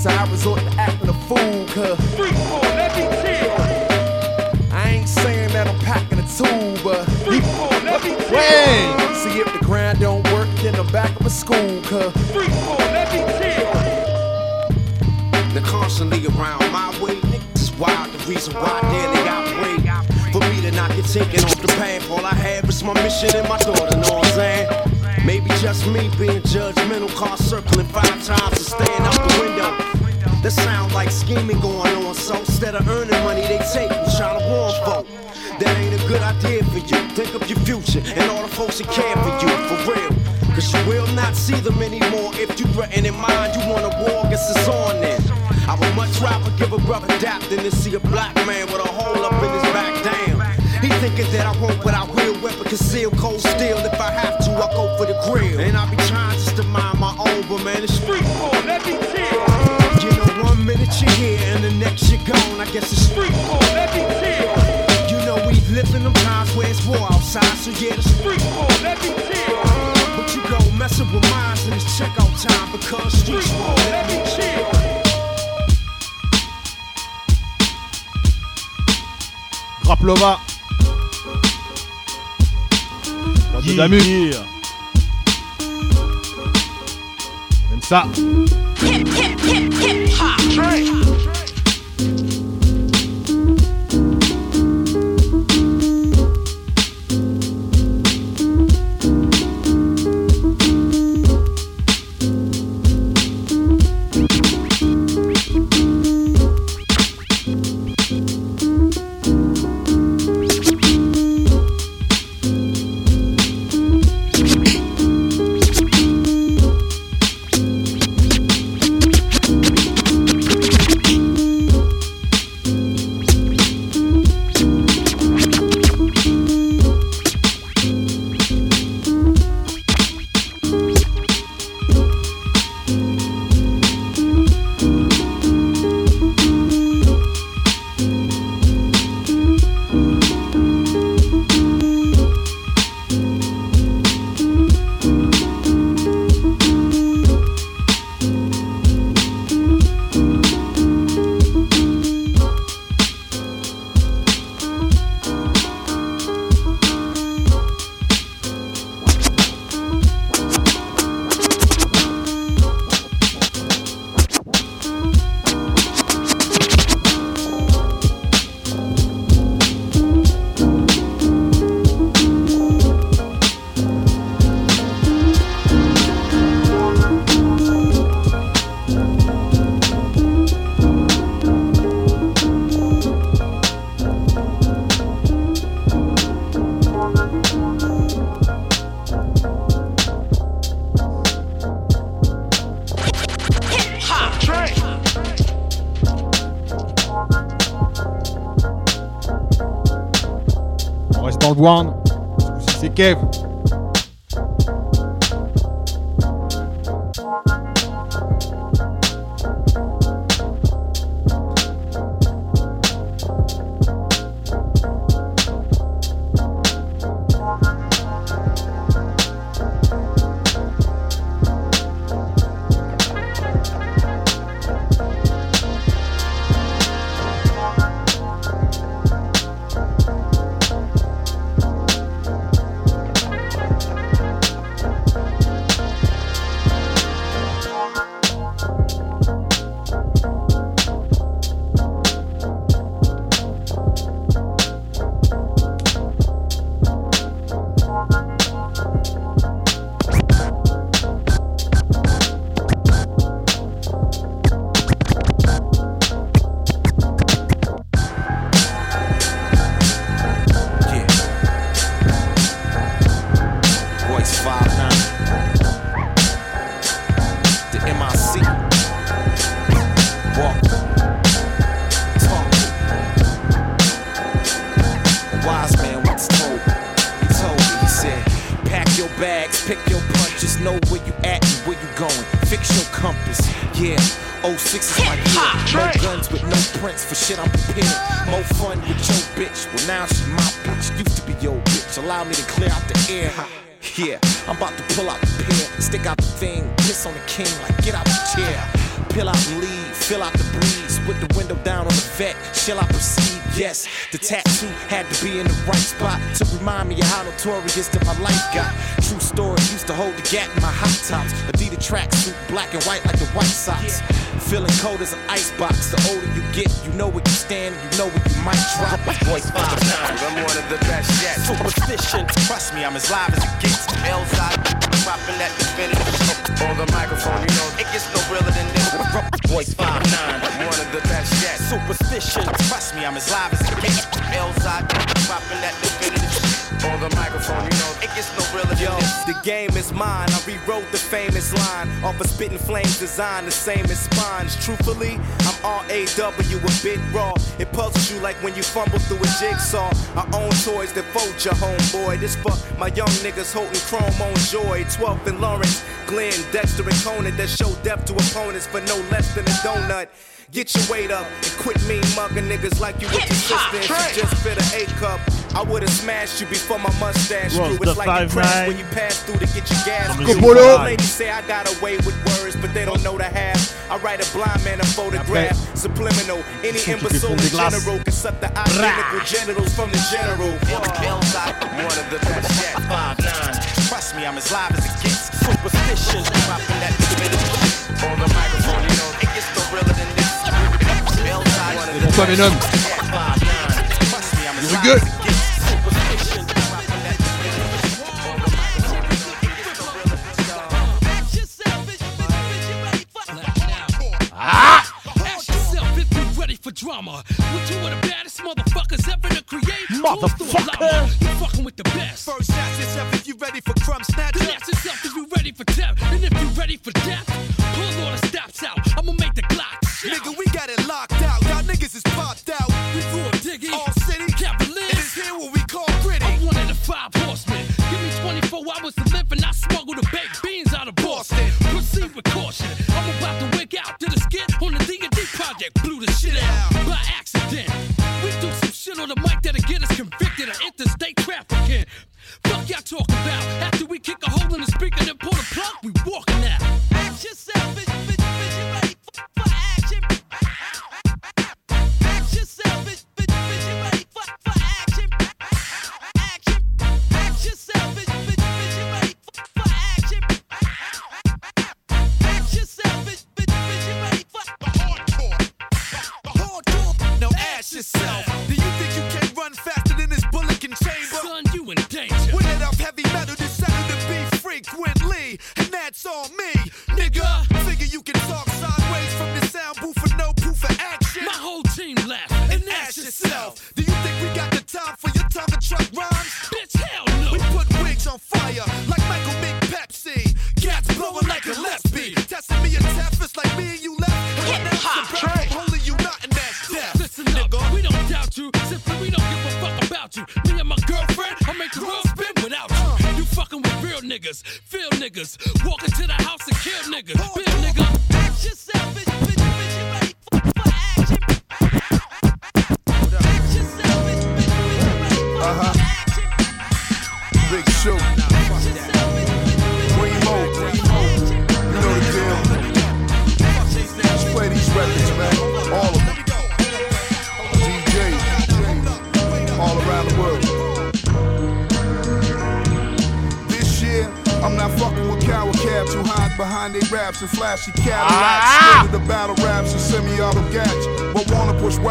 so I resort to acting a fool, cause Freak boy, let me chill. I ain't saying that I'm packing a tool, but Freak boy, let me chill. Wait. See if the grind don't work, then I'm back up at school, cause Freak boy, let me chill. They're constantly around my way. Niggas is wild, the reason why daily operate. For me to not get taken off the path, all I have is my mission and my daughter, know what I'm saying? Maybe just me being judgmental, car circling five times and staying out the window. That sound like scheming going on, so instead of earning money, they take and try to warn folk. That ain't a good idea for you. Think of your future and all the folks that care for you, for real. Cause you will not see them anymore if you threaten in mind you want a war, guess it's on then. I would much rather give a brother dap than to see a black man with a hole up in his back down. He thinking that I won't, but I will. Weapon conceal, cold steel. If I have to, I go for the grill. And I be trying just to mind my own, but man, it's street boy. Let me chill. You one minute you're here and the next you're gone. I guess it's street boy. Let me chill. You know we live in them times where it's war outside, so yeah, the street boy. Let me chill. But you go messing with minds in this checkout time because street boy. Let me chill. Graplova. Boîte de Damu. Même ça. On reste dans le Warn. C'est Kev. Notorious that my life got. True story, used to hold the gap in my hot tops. Adidas tracksuit, black and white like the White Sox. Feeling cold as an icebox. The older you get, you know where you stand, you know where you might drop. Voice five nine, I'm one of the best yet. Superstition, trust me, I'm as live as it gets. L-side, dropping that definitive shit. On the microphone, you know it gets no realer than this. Voice five nine, I'm one of the best yet. Superstition, trust me, I'm as live as it gets. L-side, dropping that definitive shit. On the microphone, you know it gets no realer Yo, the game is mine. I rewrote the famous line off a spitting flames design, the same as spines. Truthfully, I'm R-A-W, a bit raw. It puzzles you like when you fumble through a jigsaw. I own toys that vote your homeboy. This for my young niggas holding chrome on joy. 12th and Lawrence, Glenn, Dexter, and Conan that show depth to opponents for no less than a donut. Get your weight up and quit mean mugging niggas like you with your sister just fit a A cup. I would've smashed you before my mustache grew. It's the like you crash 5'9". when you pass through to get your gas. Good grew. boy. Ladies say I got away with words, but they don't know the half. I write a blind man a photograph, subliminal. Any Sont imbecile in occupés de glace. general can suck the identical genitals from the general. L-side, one of the best yet. five nine. Trust me, I'm as live as it gets. Superstition, Dropping that definitive shit. On the microphone, you know it gets no realer than this. L-side, one of Et the pour toi, best Venom. five you drama. With two of the baddest motherfuckers ever to create. Motherfucker. You fucking with the best. First, ask yourself if you ready for crumb snatcher. Then ask yourself if you ready for death. And if you ready for death, pull all the stops out. I'ma make the Glock. Nigga, we got it locked out. Y'all niggas is popped out. We threw a diggy. All city. Cavaliers. It is here what we call gritty. I'm one of the five horsemen. Give me 24 hours to live and I smuggle D&D. Blew the shit out by accident. We do some shit on the mic that'll get us convicted of interstate trafficking. Fuck y'all talking about? After we kick a hole in the speaker and pull the plug, we walking out.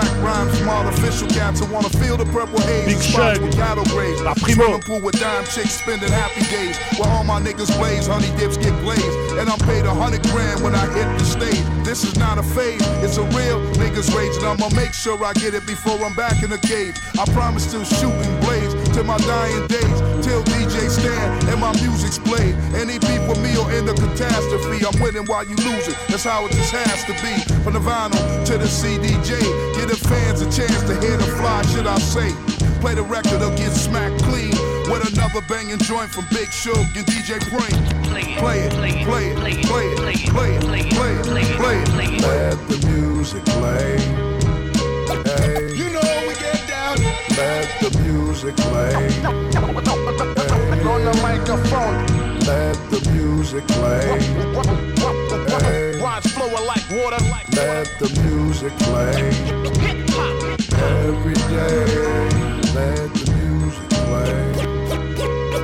Whack rhymes from artificial cats who wanna feel the purple haze. Big Shug. with cattle graves. La Primo. Swimming pool with dime chicks spending happy days. Where all my niggas blaze, honey dips get glazed. And I'm paid a hundred grand when I hit the stage. This is not a fade, it's a real niggas rage. And I'ma make sure I get it before I'm back in the cage. I promise to shoot and blaze till my dying days. Till DJ stand and my music's played. Any beef with me or in the catastrophe, I'm winning while you losing. That's how it just has to be. From the vinyl to the CDJ. Give the fans a chance to hear the fly shit I say. Play the record or get smacked clean. With another banging joint from Big Shug and DJ Brain. Play it, play it, play it, play it, play it, play it, play it. play Let the music play. Hey. You know we get down. Let music play. Hey. On the microphone. Let the music play. Hey. Rhymes flowing like water. Let the music play. Every day. Let the music play.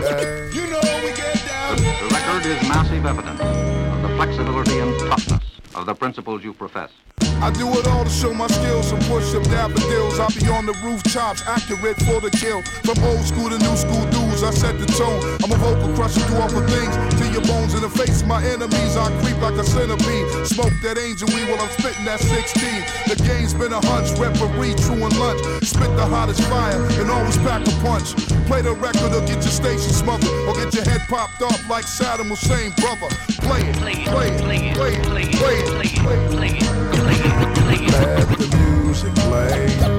Hey. You know we get down. The record is massive evidence of the flexibility and toughness of the principles you profess. I do it all to show my skills and push them daffodils. I be on the rooftops, accurate for the kill. From old school to new school dudes, I set the tone. I'm a vocal crusher, do awful things to your bones in the face. My enemies, I creep like a centipede. Smoke that angel weed while I'm spitting that 16. The game's been a hunch, referee, true and lunch. Spit the hottest fire and always pack a punch. Play the record or get your station smothered, or get your head popped off like Saddam Hussein, brother. Play it, play it, play it, play it, play it, play it, play it, play it. Let the music play.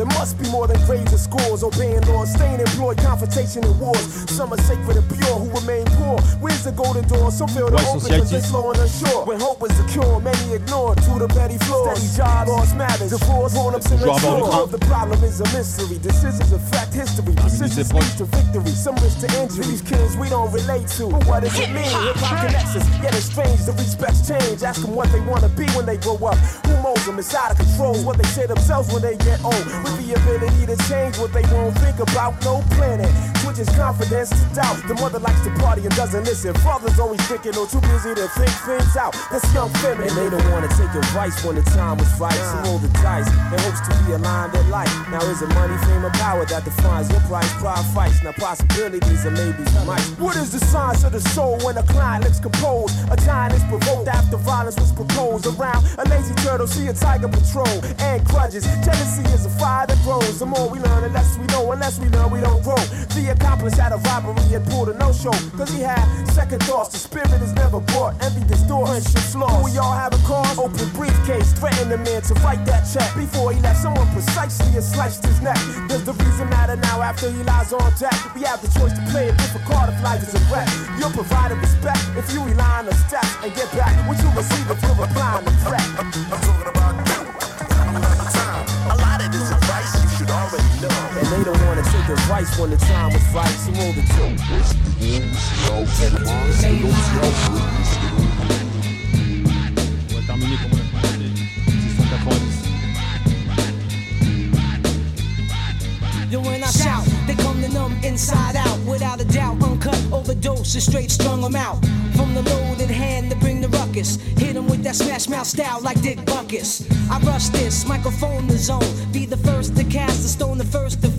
There must be more than grades and scores. Obeying laws, staying employed, confrontation and wars. Some are sacred and pure who remain poor. Where's the golden door? Some feel the Ouais, ils sont open si because they slow and unsure. When hope was secure, many ignored. To the petty flaws. Steady job, lost marriage. Divorce, grown ups and Joueur à bord du. The problem is a mystery. Decisions affect history. Precision leads to victory. Some risk to injury. These kids we don't relate to. But what does it mean? Hip hop connects us. Yet it's strange. The respects change. Ask them what they want to be when they grow up. Who molds them? It's out of control. What they say themselves when they get old. With the ability to change what they won't think about. No planning. Switches confidence to doubt. The mother likes to party and doesn't listen. Father's always thinking or too busy to think things out. That's young feminine. And they don't want to take advice when the time was right. So roll the dice in hopes to be aligned in life. Now is it money, fame, or power that defines your price? Pride fights. Now possibilities and maybe might. What is the science of the soul when a client looks composed? A giant is provoked after violence was proposed. Around a lazy turtle, see a tiger patrol and grudges. Jealousy is a fire that grows. The more we learn, the less we know. Unless we learn, we don't grow. The accomplice had a robbery and pulled a no-show. Cause he had second thoughts. The spirit is never bought. Envy distorts. Do we all have a cause? Open briefcase. Threaten the man to write that check. Before he left, someone precisely has sliced his neck. Does the reason matter now after he lies on deck? We have the choice to play a different card if life is a wreck. You're providing respect if you rely on the steps and get back what you receive if you're replying to threat. I'm talking about they don't want to take advice when the time was right, so roll the comme on a commencé. 690. Yo, when I shout, they come to numb inside out. Without a doubt, uncut overdoses, straight strung them out. From the loaded hand to bring the ruckus. Hit them with that smash mouth style like Dick Butkus. I rush this microphone the zone. Be the first to cast a stone, the first to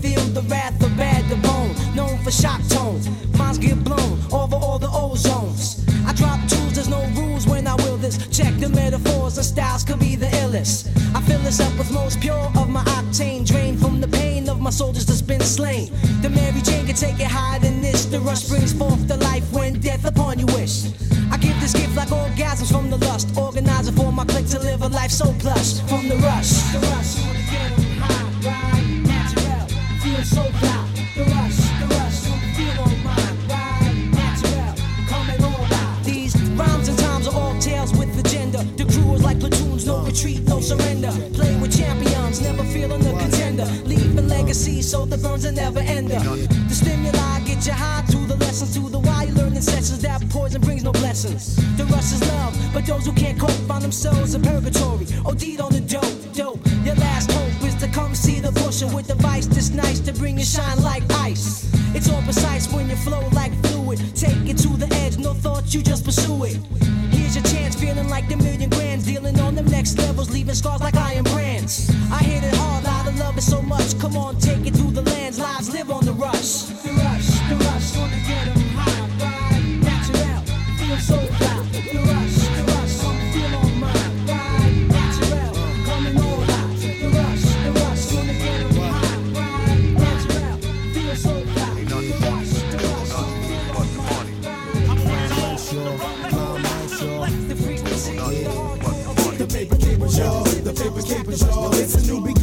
the wrath of bad the bone. Known for shock tones. Minds get blown over all the ozones. I drop tools, there's no rules when I will this. Check the metaphors and styles could be the illest. I fill this up with most pure of my octane, drain from the pain of my soldiers that's been slain. The Mary Jane can take it higher than this. The rush brings forth the life when death upon you wish. I give this gift like orgasms from the lust. Organizer for my clique to live a life so plush. From the rush. The rush, stimuli get you high to the lessons, to the why you learning sessions. That poison brings no blessings. The rush is love, but those who can't cope find themselves in purgatory. OD'd on the dope, dope. Your last hope is to come see the pusher with the vice that's nice to bring you shine like ice. It's all precise when you flow like fluid. Take it to the edge, no thoughts, you just pursue it. Here's your chance, feeling like the million grands, dealing on them next levels, leaving scars like iron brands. I hit it hard, I love it so much. Come on, take it through the lands, lives live on the rush. The rush, the rush, wanna get 'em high, ride, natural, feel so fly. The rush, the rush, wanna feel on mine, ride, natural, coming all out. The rush, the rush, wanna get 'em high, ride, natural, feel so fly. The rush, the rush, the frequency. The paper capers, y'all. The paper capers, y'all. It's a new beginning.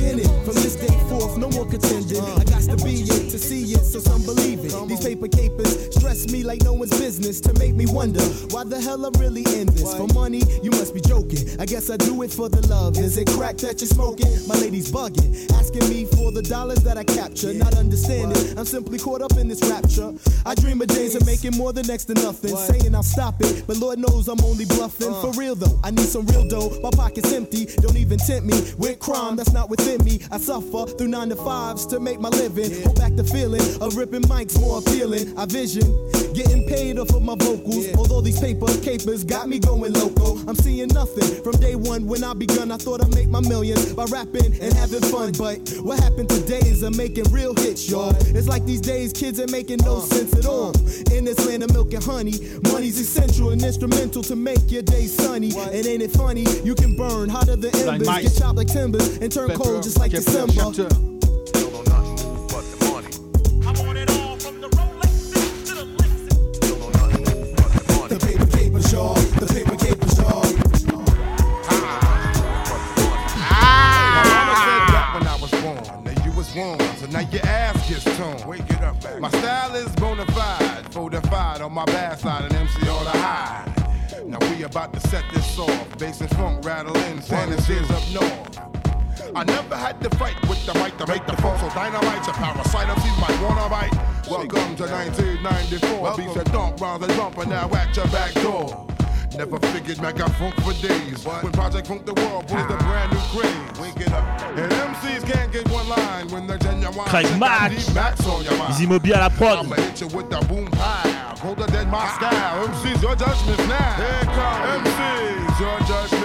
I got to be it to see it, so some believe it. These paper capers stress me like no one's business to make me wonder why the hell I'm really in this. For money, you must be joking. I guess I do it for the love. Is it crack that you're smoking? My lady's bugging, asking me for the dollars that I capture. Not understanding, I'm simply caught up in this rapture. I dream of days of making more than next to nothing. Saying I'll stop it, but Lord knows I'm only bluffing. Uh. For real though, I need some real dough. My pocket's empty, don't even tempt me with crime that's not within me. I suffer through nine to fives to make my living. Hold back the feeling of ripping mics more appealing. I vision getting paid off of my vocals. Although these paper capers got me going loco. I'm seeing nothing from day one when I begun. I thought I'd make my millions by rapping and having fun. But what happened today is I'm making real hits, y'all. It's like these days kids ain't making no sense at all. In this land of milk and honey, money's essential and instrumental to make your day sunny. And ain't it funny? You can burn hotter than embers, get chopped like timbers, and turn cold just like December. My bad side, and MC on the high. Now we about to set this off. Bass and funk rattling, San Andreas up north. I never had to fight with the mic to make the funk, so dynamite's a parasite. MCs might wanna bite. Welcome to 1994. Beats that dump, rounds that jump, and now at your back door. Never figured Mac got funk for days. When Project Funk the World brings the brand new craze. Wake it up. And MCs can't get one line when the genuine Craig mind. Easy Mobi à la prod. I'ma hit you with the boom pow. Colder than my style. MCs, your judgment's now. Here comes. MCs, your judgment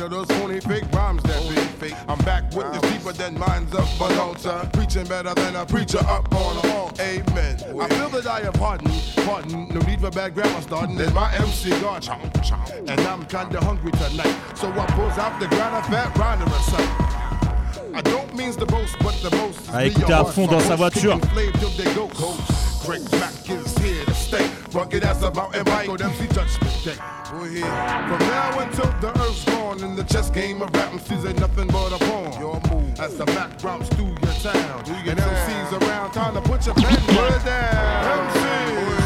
tired of those phony fake rhymes that be fake, I'm back with this deeper than minds up an altar. Preaching better than a preacher up on a wall. Amen. I feel that I have pardon, pardon. No need for bad grammar starting. Then my MC God, chomp, chomp. and I'm kinda hungry tonight. So I pulls out the ground a fat rider or something. I don't mean the boast, but the most is À écouter à fond dans sa voiture. Flame till they go coast. Craig Mack is here to stay. Rugged as about and Michael MC Judgment Day. We're here. From now until the earth's gone in the chess game of rap MCs ain't nothing but a pawn. Your move as the Mac drops through your town. Do and MCs around, time to put your pen word down. MCs,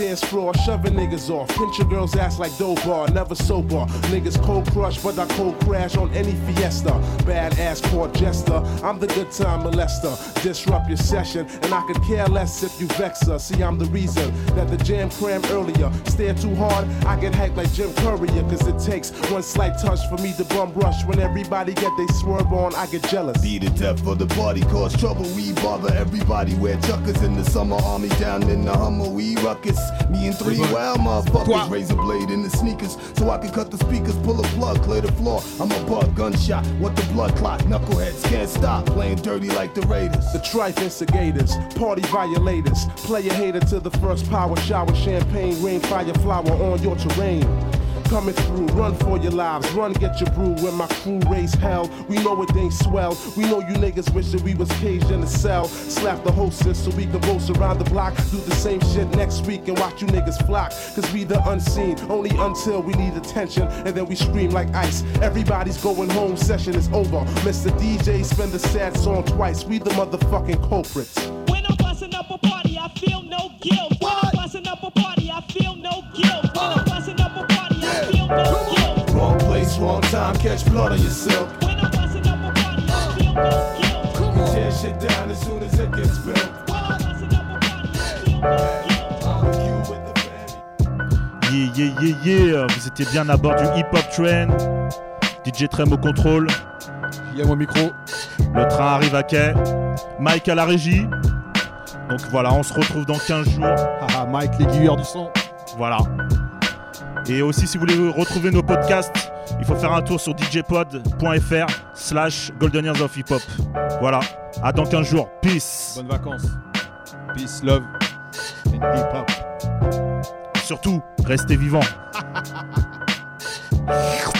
dance floor, shoving niggas off. Pinch your girl's ass like dough bar, never sober. Niggas cold crush, but I cold crash on any fiesta. Badass court jester, I'm the good time molester. Disrupt your session, and I could care less if you vex her. See, I'm the reason that the jam crammed earlier. Stare too hard, I get hacked like Jim Courier, cause it takes one slight touch for me to bum rush. When everybody get they swerve on, I get jealous. Be the death for the party, cause trouble. We bother everybody. Wear chuckers in the summer army down in the Hummer. We ruckus. Me and three wild motherfuckers. Razor blade in the sneakers so I can cut the speakers. Pull a plug, clear the floor. I'm a bug gunshot. What the blood clot? Knuckleheads can't stop playing dirty like the Raiders. The trife instigators, party violators, player hater to the first power shower, champagne, rain, fire, flower on your terrain. Coming through, run for your lives, run get your brew. When my crew raise hell, we know it ain't swell. We know you niggas wish that we was caged in a cell. Slap the hostess so we can roast around the block. Do the same shit next week and watch you niggas flock. Cause we the unseen, only until we need attention. And then we scream like ice. Everybody's going home, session is over. Mr. DJ, spin the sad song twice. We the motherfucking culprits. Wrong place, wrong time, catch blood on yourself. You tear shit down as soon as it gets built. Yeah, yeah, yeah, yeah. Vous étiez bien à bord du Hip Hop Train. DJ Trem au contrôle. Il y a mon micro. Le train arrive à quai. Mike à la régie. Donc voilà, on se retrouve dans 15 jours. Ah, Mike, l'aiguilleur du son. Voilà. Et aussi, si vous voulez retrouver nos podcasts, il faut faire un tour sur djpod.fr slash Golden Years of Hip Hop. Voilà, à dans 15 jours. Peace. Bonnes vacances. Peace, love and hip hop. Surtout, restez vivants.